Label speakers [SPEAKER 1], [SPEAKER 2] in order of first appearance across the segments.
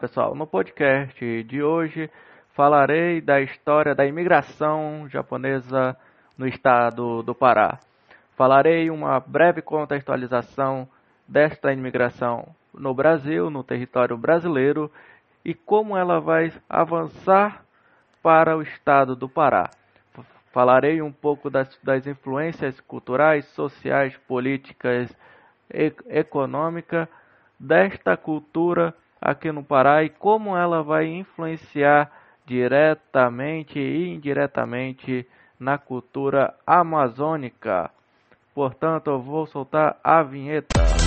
[SPEAKER 1] Pessoal, no podcast de hoje falarei da história da imigração japonesa no estado do Pará. Falarei uma breve contextualização desta imigração no Brasil, no território brasileiro e como ela vai avançar para o estado do Pará. Falarei um pouco das, das influências culturais, sociais, políticas, e, econômicas desta cultura aqui no Pará e como ela vai influenciar diretamente e indiretamente na cultura amazônica. Portanto, eu vou soltar a vinheta.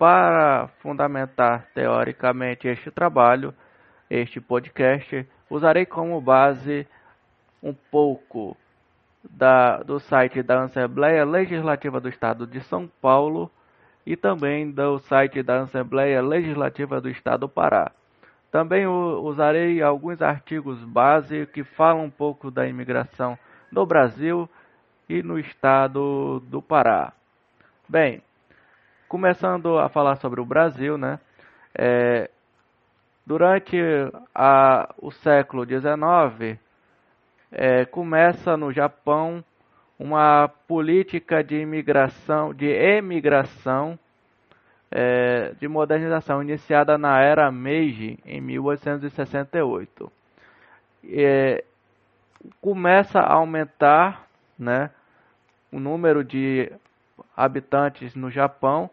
[SPEAKER 1] Para fundamentar teoricamente este trabalho, este podcast, usarei como base um pouco da, do site da Assembleia Legislativa do Estado de São Paulo e também do site da Assembleia Legislativa do Estado do Pará. Também usarei alguns artigos base que falam um pouco da imigração no Brasil e no estado do Pará. Bem, começando a falar sobre o Brasil, né? É, durante a, o século XIX, é, começa no Japão uma política de imigração, de emigração, é, de modernização iniciada na era Meiji em 1868. É, começa a aumentar, né, o número de habitantes no Japão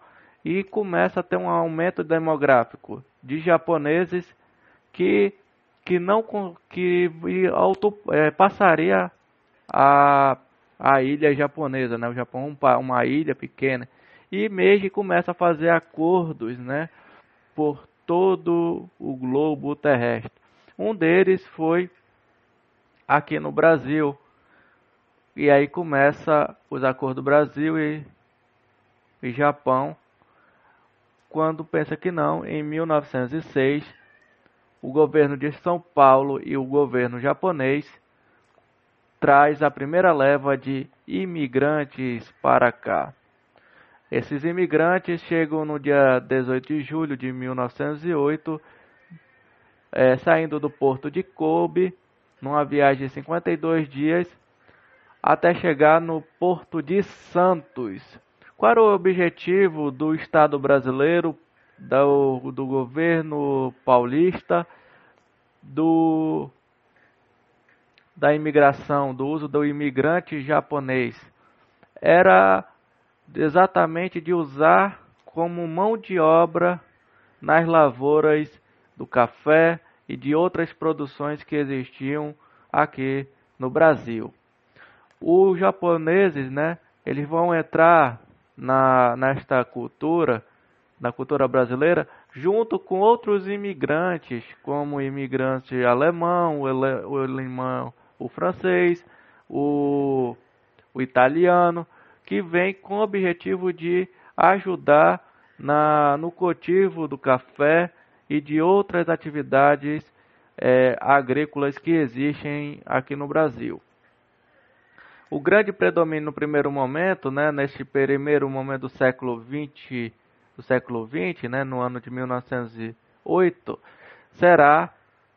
[SPEAKER 1] e começa a ter um aumento demográfico de japoneses que que não que auto, é, passaria a a ilha japonesa, né? O Japão é uma ilha pequena e Meiji começa a fazer acordos, né? Por todo o globo terrestre. Um deles foi aqui no Brasil. E aí começa os acordos Brasil e, e Japão quando pensa que não, em 1906, o governo de São Paulo e o governo japonês traz a primeira leva de imigrantes para cá. Esses imigrantes chegam no dia 18 de julho de 1908, é, saindo do porto de Kobe, numa viagem de 52 dias, até chegar no porto de Santos, qual era o objetivo do Estado brasileiro, do, do governo paulista, do, da imigração, do uso do imigrante japonês? Era exatamente de usar como mão de obra nas lavouras do café e de outras produções que existiam aqui no Brasil. Os japoneses, né, eles vão entrar na, nesta cultura, na cultura brasileira, junto com outros imigrantes, como o imigrante alemão, o, ele, o alemão, o francês, o, o italiano, que vem com o objetivo de ajudar na, no cultivo do café e de outras atividades é, agrícolas que existem aqui no Brasil. O grande predomínio no primeiro momento, né, neste primeiro momento do século 20, do século 20, né, no ano de 1908, será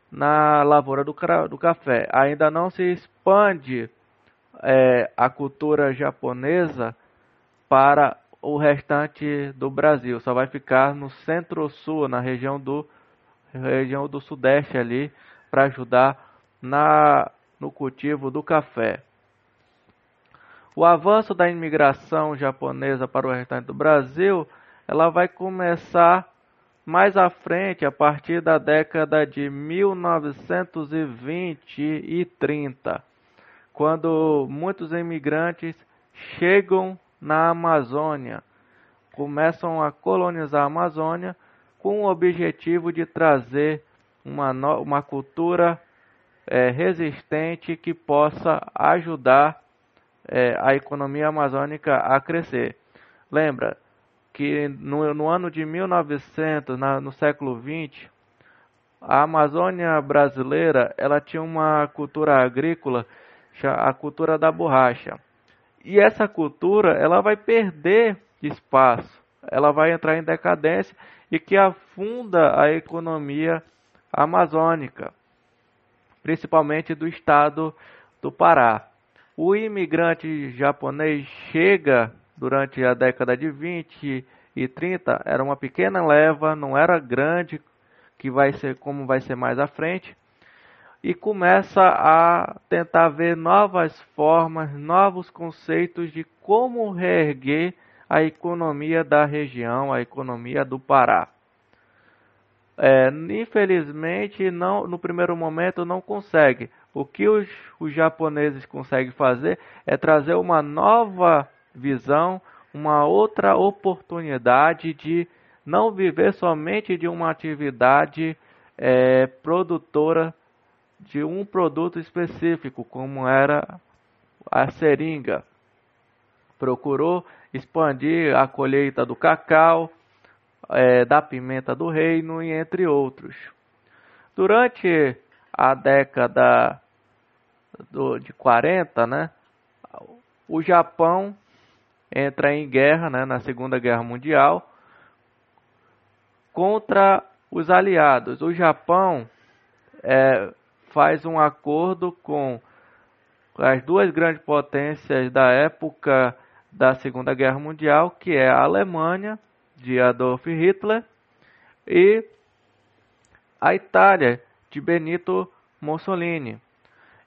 [SPEAKER 1] na lavoura do, do café. Ainda não se expande é, a cultura japonesa para o restante do Brasil. Só vai ficar no centro-sul, na região do região do sudeste ali, para ajudar na no cultivo do café. O avanço da imigração japonesa para o restante do Brasil, ela vai começar mais à frente, a partir da década de 1920 e 30, quando muitos imigrantes chegam na Amazônia, começam a colonizar a Amazônia com o objetivo de trazer uma, uma cultura é, resistente que possa ajudar é, a economia amazônica a crescer. Lembra que no, no ano de 1900, na, no século 20, a Amazônia brasileira ela tinha uma cultura agrícola, a cultura da borracha. E essa cultura ela vai perder espaço, ela vai entrar em decadência e que afunda a economia amazônica, principalmente do estado do Pará. O imigrante japonês chega durante a década de 20 e 30, era uma pequena leva, não era grande, que vai ser como vai ser mais à frente, e começa a tentar ver novas formas, novos conceitos de como reerguer a economia da região, a economia do Pará. É, infelizmente, não, no primeiro momento não consegue. O que os, os japoneses conseguem fazer é trazer uma nova visão, uma outra oportunidade de não viver somente de uma atividade é, produtora de um produto específico, como era a seringa. Procurou expandir a colheita do cacau, é, da pimenta do reino e entre outros. Durante a década do, de 40, né, o Japão entra em guerra né, na Segunda Guerra Mundial contra os aliados. O Japão é, faz um acordo com as duas grandes potências da época da Segunda Guerra Mundial, que é a Alemanha, de Adolf Hitler, e a Itália, de Benito Mussolini.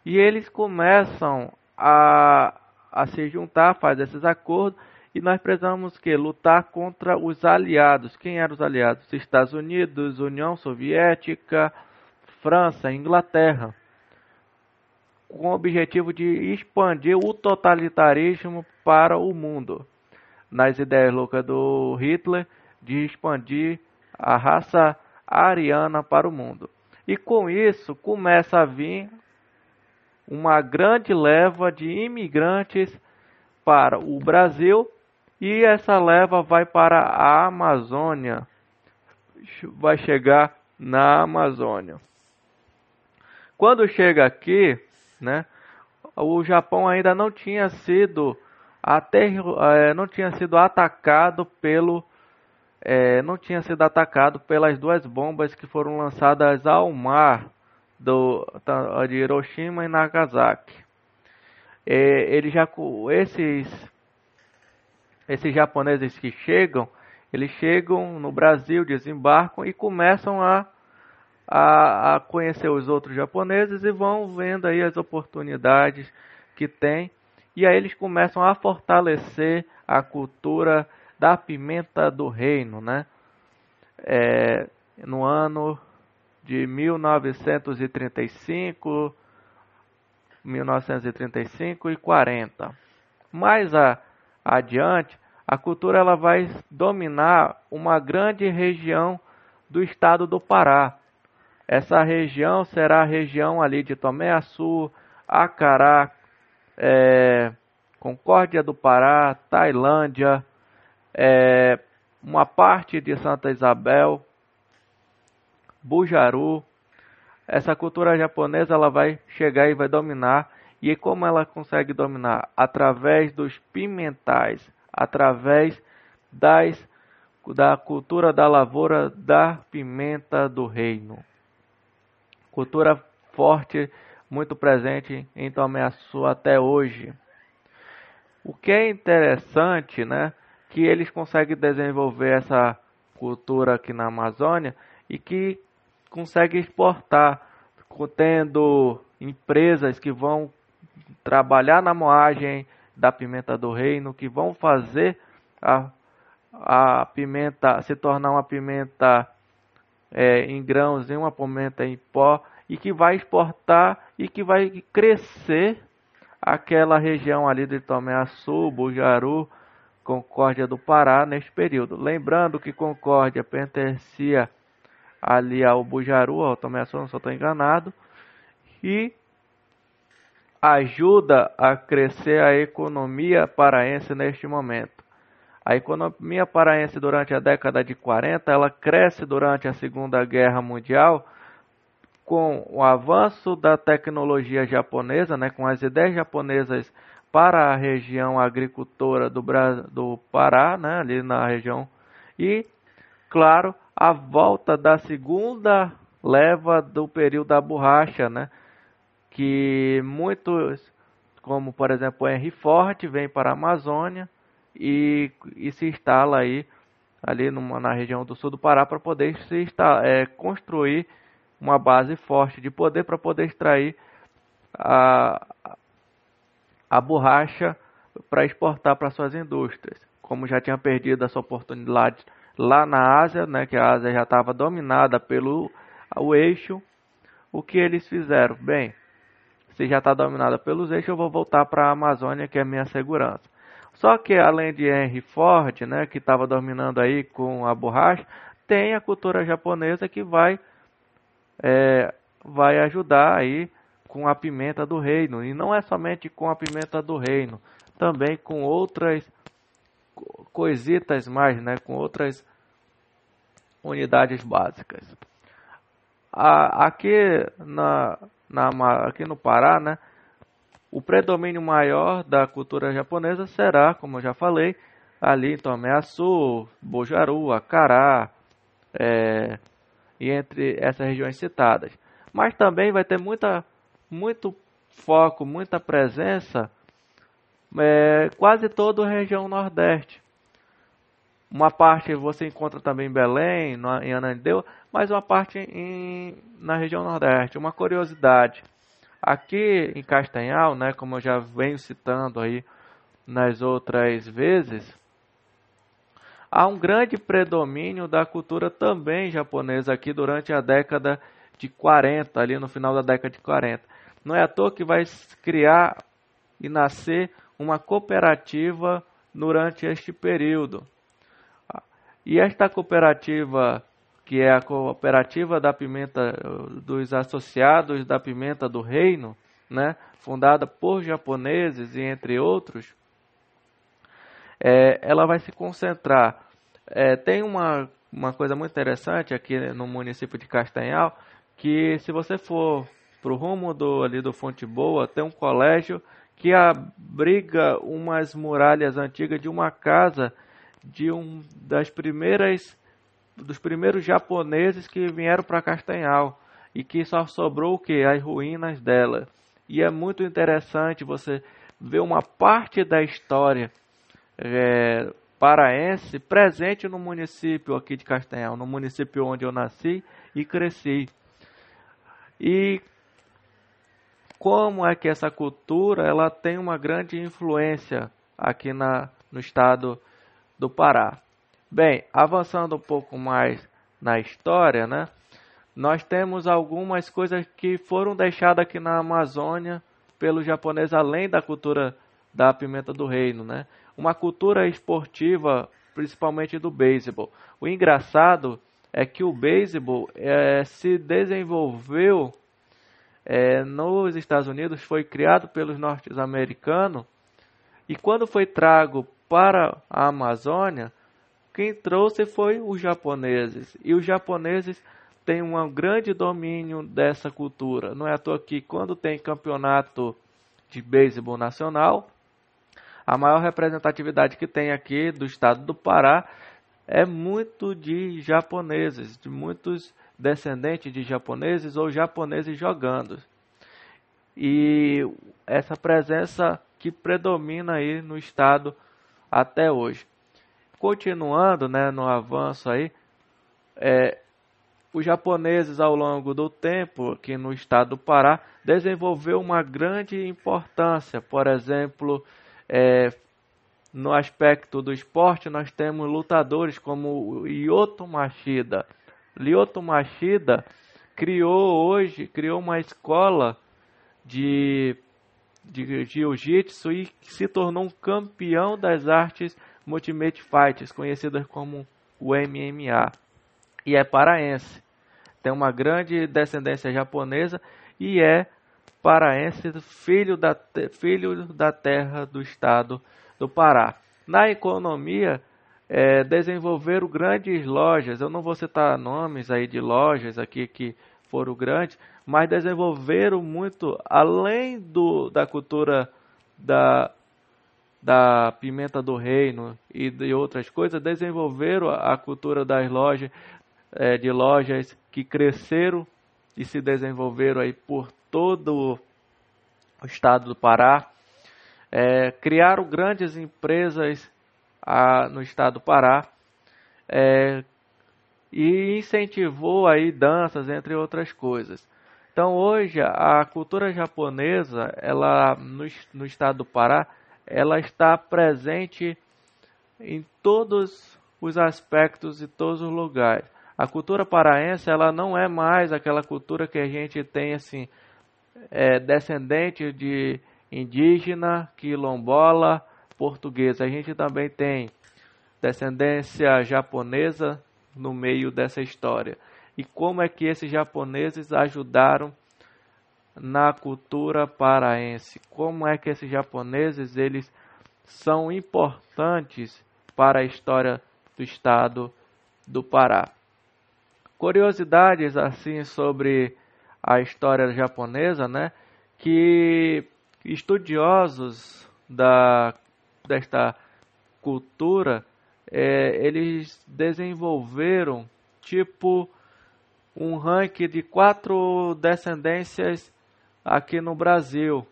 [SPEAKER 1] E eles começam a, a se juntar, faz esses acordos, e nós precisamos que lutar contra os aliados. Quem eram os aliados? Estados Unidos, União Soviética, França, Inglaterra com o objetivo de expandir o totalitarismo para o mundo. Nas ideias loucas do Hitler de expandir a raça ariana para o mundo. E com isso começa a vir uma grande leva de imigrantes para o Brasil e essa leva vai para a Amazônia. Vai chegar na Amazônia. Quando chega aqui, né? O Japão ainda não tinha sido até é, não tinha sido atacado pelo é, não tinha sido atacado pelas duas bombas que foram lançadas ao mar do de Hiroshima e Nagasaki. É, ele já esses esses japoneses que chegam, eles chegam no Brasil, desembarcam e começam a a, a conhecer os outros japoneses e vão vendo aí as oportunidades que tem. E aí eles começam a fortalecer a cultura da pimenta do reino, né? É, no ano de 1935, 1935 e 40. Mais a, adiante, a cultura ela vai dominar uma grande região do estado do Pará, essa região será a região ali de Tomé Açu, Acará, é, Concórdia do Pará, Tailândia, é, uma parte de Santa Isabel, Bujaru. Essa cultura japonesa ela vai chegar e vai dominar. E como ela consegue dominar? Através dos pimentais, através das, da cultura da lavoura da pimenta do reino. Cultura forte, muito presente em Tomé Açu até hoje. O que é interessante, né, que eles conseguem desenvolver essa cultura aqui na Amazônia e que conseguem exportar, tendo empresas que vão trabalhar na moagem da pimenta do reino, que vão fazer a, a pimenta se tornar uma pimenta é, em grãos e uma pimenta em pó e que vai exportar e que vai crescer aquela região ali de Tomé Açu, Bujaru, Concórdia do Pará neste período. Lembrando que Concórdia pertencia ali ao Bujaru, ao Tomé Açu, não estou enganado, e ajuda a crescer a economia paraense neste momento. A economia paraense durante a década de 40, ela cresce durante a Segunda Guerra Mundial com o avanço da tecnologia japonesa, né, com as ideias japonesas para a região agricultora do, do Pará, né, ali na região, e, claro, a volta da segunda leva do período da borracha, né, que muitos, como por exemplo Henry Ford, vem para a Amazônia e, e se instala aí ali numa, na região do sul do Pará para poder se instalar, é, construir uma base forte de poder para poder extrair a, a borracha para exportar para suas indústrias. Como já tinha perdido essa oportunidade lá na Ásia, né, que a Ásia já estava dominada pelo o eixo, o que eles fizeram? Bem, se já está dominada pelos eixos, eu vou voltar para a Amazônia, que é minha segurança. Só que além de Henry Ford, né, que estava dominando aí com a borracha, tem a cultura japonesa que vai é, vai ajudar aí com a pimenta do reino. E não é somente com a pimenta do reino, também com outras coisitas mais, né? Com outras unidades básicas. A, aqui, na, na, aqui no Pará, né? O predomínio maior da cultura japonesa será, como eu já falei, ali em Tomé Açu, Bojaru, Acará, é, e entre essas regiões citadas. Mas também vai ter muita, muito foco, muita presença é, quase toda a região Nordeste. Uma parte você encontra também em Belém, em Anandeu, mas uma parte em, na região Nordeste. Uma curiosidade, aqui em Castanhal, né, como eu já venho citando aí nas outras vezes, há um grande predomínio da cultura também japonesa aqui durante a década de 40, ali no final da década de 40. Não é à toa que vai criar e nascer uma cooperativa durante este período. E esta cooperativa, que é a cooperativa da pimenta dos associados da pimenta do reino, né, fundada por japoneses e entre outros, é, ela vai se concentrar. É, tem uma, uma coisa muito interessante aqui no município de Castanhal, que se você for para o rumo do, ali do Fonte Boa, tem um colégio que abriga umas muralhas antigas de uma casa de um das primeiras dos primeiros japoneses que vieram para Castanhal e que só sobrou o que as ruínas dela. E é muito interessante você ver uma parte da história é, paraense presente no município aqui de Castanhal, no município onde eu nasci e cresci. E como é que essa cultura ela tem uma grande influência aqui na, no estado do Pará. Bem, avançando um pouco mais na história, né? Nós temos algumas coisas que foram deixadas aqui na Amazônia pelos japoneses, além da cultura da pimenta do reino, né? Uma cultura esportiva, principalmente do beisebol. O engraçado é que o beisebol é, se desenvolveu é, nos Estados Unidos, foi criado pelos norte-americanos e quando foi trago para a Amazônia, quem trouxe foi os japoneses. E os japoneses têm um grande domínio dessa cultura. Não é à toa que quando tem campeonato de beisebol nacional, a maior representatividade que tem aqui do estado do Pará é muito de japoneses, de muitos descendentes de japoneses ou japoneses jogando. E essa presença que predomina aí no estado até hoje. Continuando, né, no avanço aí, é, os japoneses ao longo do tempo aqui no estado do Pará desenvolveu uma grande importância, por exemplo, é, no aspecto do esporte nós temos lutadores como o Lyoto Machida. Lyoto Machida criou hoje, criou uma escola de de jiu-jitsu e se tornou um campeão das artes Ultimate Fights, conhecidas como o MMA. E é paraense. Tem uma grande descendência japonesa e é paraense, filho da, filho da terra do estado do Pará. Na economia, é, desenvolveram grandes lojas. Eu não vou citar nomes aí de lojas aqui que foram grandes, mas desenvolveram muito além do, da cultura da, da pimenta do reino e de outras coisas, desenvolveram a, cultura das lojas, é, de lojas que cresceram e se desenvolveram aí por todo o estado do Pará. É, criaram grandes empresas a, no estado do Pará é, e incentivou aí danças, entre outras coisas. Então hoje a cultura japonesa, ela no, no estado do Pará, ela está presente em todos os aspectos e todos os lugares. A cultura paraense, ela não é mais aquela cultura que a gente tem assim, é, descendente de indígena, quilombola, portuguesa. A gente também tem descendência japonesa no meio dessa história e como é que esses japoneses ajudaram na cultura paraense. Como é que esses japoneses eles são importantes para a história do estado do Pará. Curiosidades assim sobre a história japonesa, né? Que estudiosos da desta cultura é, eles desenvolveram tipo um ranking de quatro descendências aqui no Brasil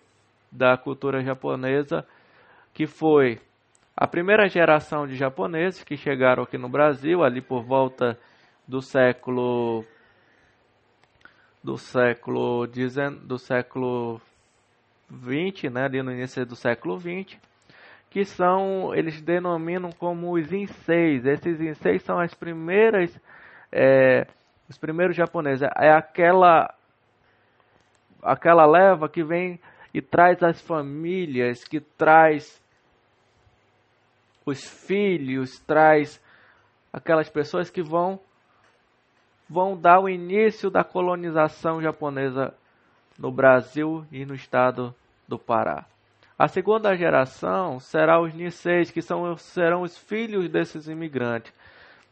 [SPEAKER 1] da cultura japonesa, que foi a primeira geração de japoneses que chegaram aqui no Brasil ali por volta do século do século do século 20, né, ali no início do século 20, que são eles denominam como os inseis. Esses inseis são as primeiras é, os primeiros japoneses, é aquela aquela leva que vem e traz as famílias, que traz os filhos, traz aquelas pessoas que vão vão dar o início da colonização japonesa no Brasil e no estado do Pará. A segunda geração será os Niseis, que são, serão os filhos desses imigrantes.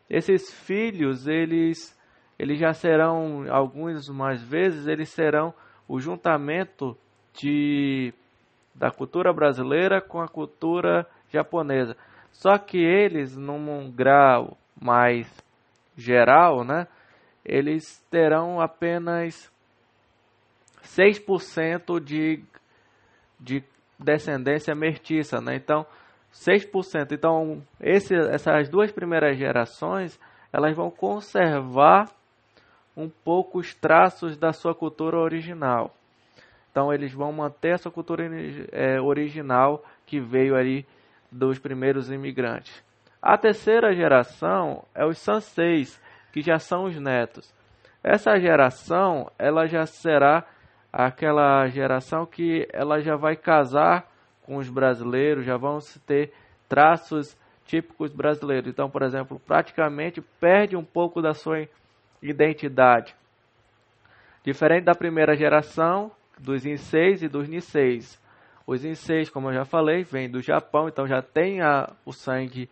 [SPEAKER 1] Esses filhos, eles eles já serão, alguns mais vezes, eles serão o juntamento de, da cultura brasileira com a cultura japonesa. Só que eles, num grau mais geral, né, eles terão apenas 6% de, de descendência mestiça. Né? Então, 6%. Então, esse, essas duas primeiras gerações, elas vão conservar um pouco os traços da sua cultura original. Então eles vão manter essa cultura é, original que veio ali dos primeiros imigrantes. A terceira geração é os sanseis, que já são os netos. Essa geração, ela já será aquela geração que ela já vai casar com os brasileiros, já vão ter traços típicos brasileiros. Então, por exemplo, praticamente perde um pouco da sua identidade. Diferente da primeira geração, dos Inseis e dos Niseis. Os Inseis, como eu já falei, vêm do Japão, então já tem a, o sangue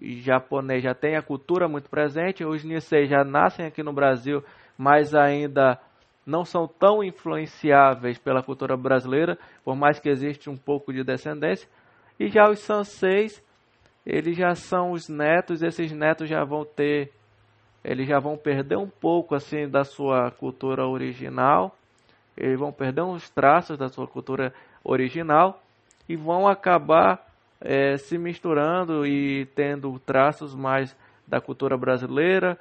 [SPEAKER 1] japonês, já tem a cultura muito presente. Os Niseis já nascem aqui no Brasil, mas ainda não são tão influenciáveis pela cultura brasileira, por mais que existe um pouco de descendência. E já os Sanseis, eles já são os netos, esses netos já vão ter eles já vão perder um pouco assim da sua cultura original, eles vão perder uns traços da sua cultura original e vão acabar é, se misturando e tendo traços mais da cultura brasileira,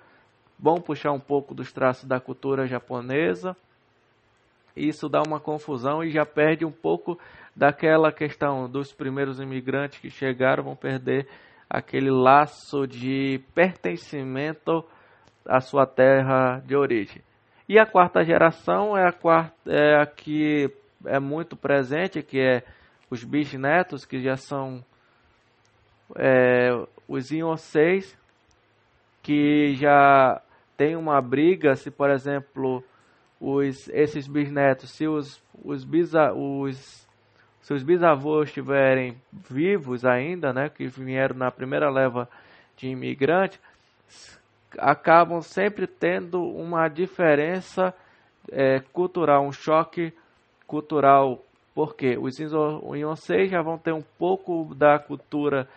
[SPEAKER 1] vão puxar um pouco dos traços da cultura japonesa. Isso dá uma confusão e já perde um pouco daquela questão dos primeiros imigrantes que chegaram, vão perder aquele laço de pertencimento à sua terra de origem. E a quarta geração é a, quarta, é a que é muito presente, que é os bisnetos, que já são é, os Ionseis, que já tem uma briga, se por exemplo os, esses bisnetos, se os, os, bisa, os seus bisavôs estiverem vivos ainda, né, que vieram na primeira leva de imigrantes, acabam sempre tendo uma diferença é, cultural, um choque cultural, porque os Ionseis já vão ter um pouco da cultura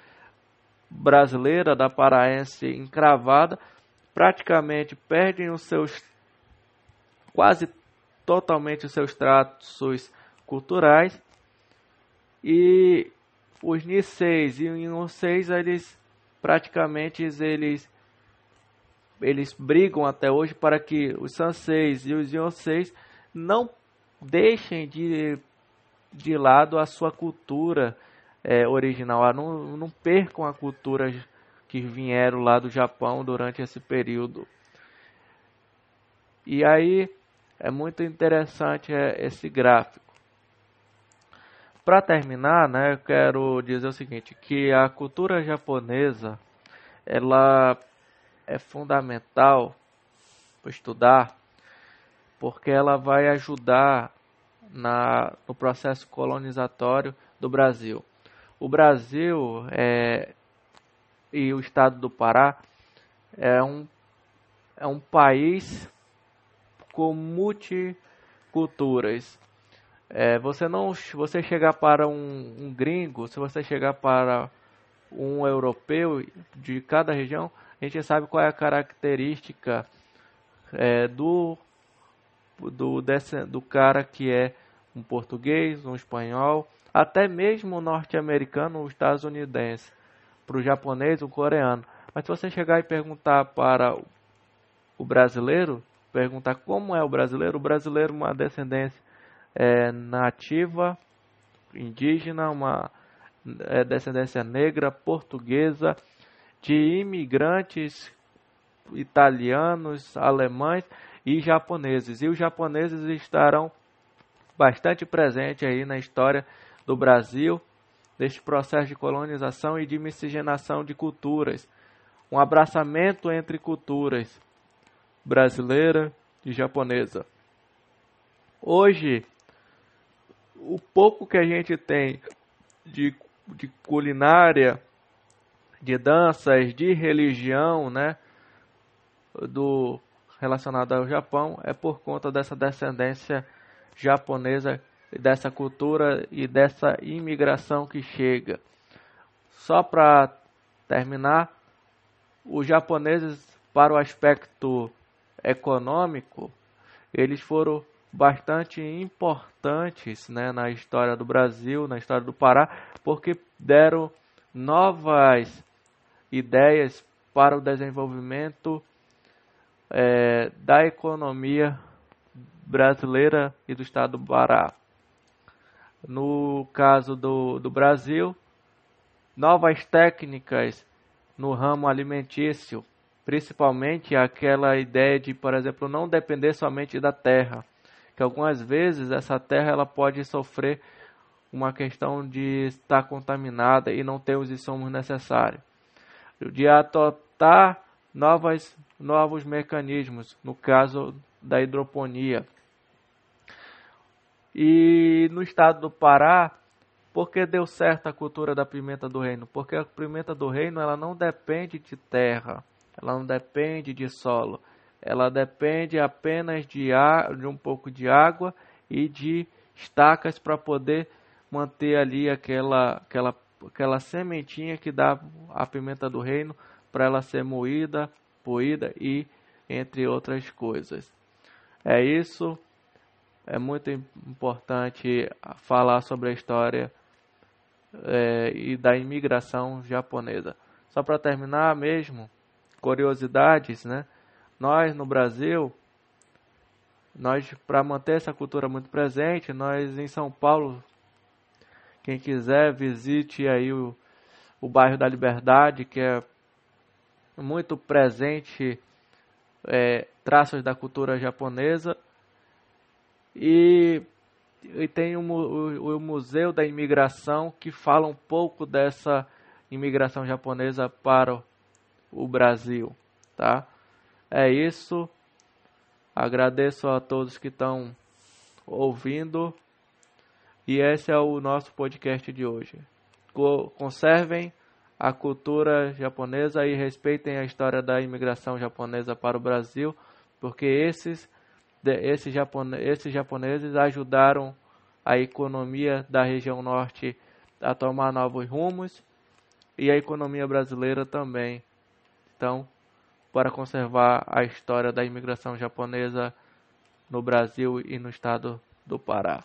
[SPEAKER 1] brasileira, da paraense encravada, praticamente perdem os seus quase totalmente os seus traços culturais. E os Niseis e os 6 eles praticamente eles eles brigam até hoje para que os Sanseis e os Yonseis não deixem de, de lado a sua cultura é, original, não, não percam a cultura que vieram lá do Japão durante esse período. E aí é muito interessante é, esse gráfico. Para terminar, né, eu quero dizer o seguinte, que a cultura japonesa, ela é fundamental para estudar, porque ela vai ajudar na, no processo colonizatório do Brasil. O Brasil é, e o estado do Pará é um, é um país com multiculturas. É, você não, você chegar para um, um, gringo, se você chegar para um europeu de cada região, a gente sabe qual é a característica é, do do desse, do cara que é um português, um espanhol, até mesmo norte-americano ou estadunidense, para o japonês, o coreano. Mas se você chegar e perguntar para o brasileiro, perguntar como é o brasileiro, o brasileiro uma descendência é, nativa, indígena, uma é, descendência negra, portuguesa, de imigrantes italianos, alemães e japoneses. E os japoneses estarão bastante presentes aí na história do Brasil, deste processo de colonização e de miscigenação de culturas, um abraçamento entre culturas brasileira e japonesa. Hoje, o pouco que a gente tem de, de culinária, de danças, de religião, né, do relacionado ao Japão, é por conta dessa descendência japonesa, dessa cultura e dessa imigração que chega. Só para terminar, os japoneses, para o aspecto econômico, eles foram bastante importantes né, na história do Brasil, na história do Pará, porque deram novas ideias para o desenvolvimento é, da economia brasileira e do estado do Pará. No caso do, do Brasil, novas técnicas no ramo alimentício, principalmente aquela ideia de, por exemplo, não depender somente da terra que algumas vezes essa terra ela pode sofrer uma questão de estar contaminada e não ter os insumos necessários. De adotar novas, novos mecanismos, no caso da hidroponia. E no estado do Pará, por que deu certo a cultura da pimenta do reino? Porque a pimenta do reino ela não depende de terra, ela não depende de solo, ela depende apenas de, ar, de um pouco de água e de estacas para poder manter ali aquela, aquela, aquela sementinha que dá a pimenta do reino para ela ser moída, poída e entre outras coisas. É isso. É muito importante falar sobre a história é, e da imigração japonesa. Só para terminar mesmo, curiosidades, né? Nós no Brasil, nós para manter essa cultura muito presente, nós em São Paulo, quem quiser visite aí o, o bairro da Liberdade, que é muito presente é, traços da cultura japonesa e, e tem o, o, o, Museu da Imigração que fala um pouco dessa imigração japonesa para o Brasil, tá? É isso. Agradeço a todos que estão ouvindo e esse é o nosso podcast de hoje. Conservem a cultura japonesa e respeitem a história da imigração japonesa para o Brasil, porque esses, esses, japone, esses japoneses ajudaram a economia da região norte a tomar novos rumos e a economia brasileira também. Então, para conservar a história da imigração japonesa no Brasil e no estado do Pará.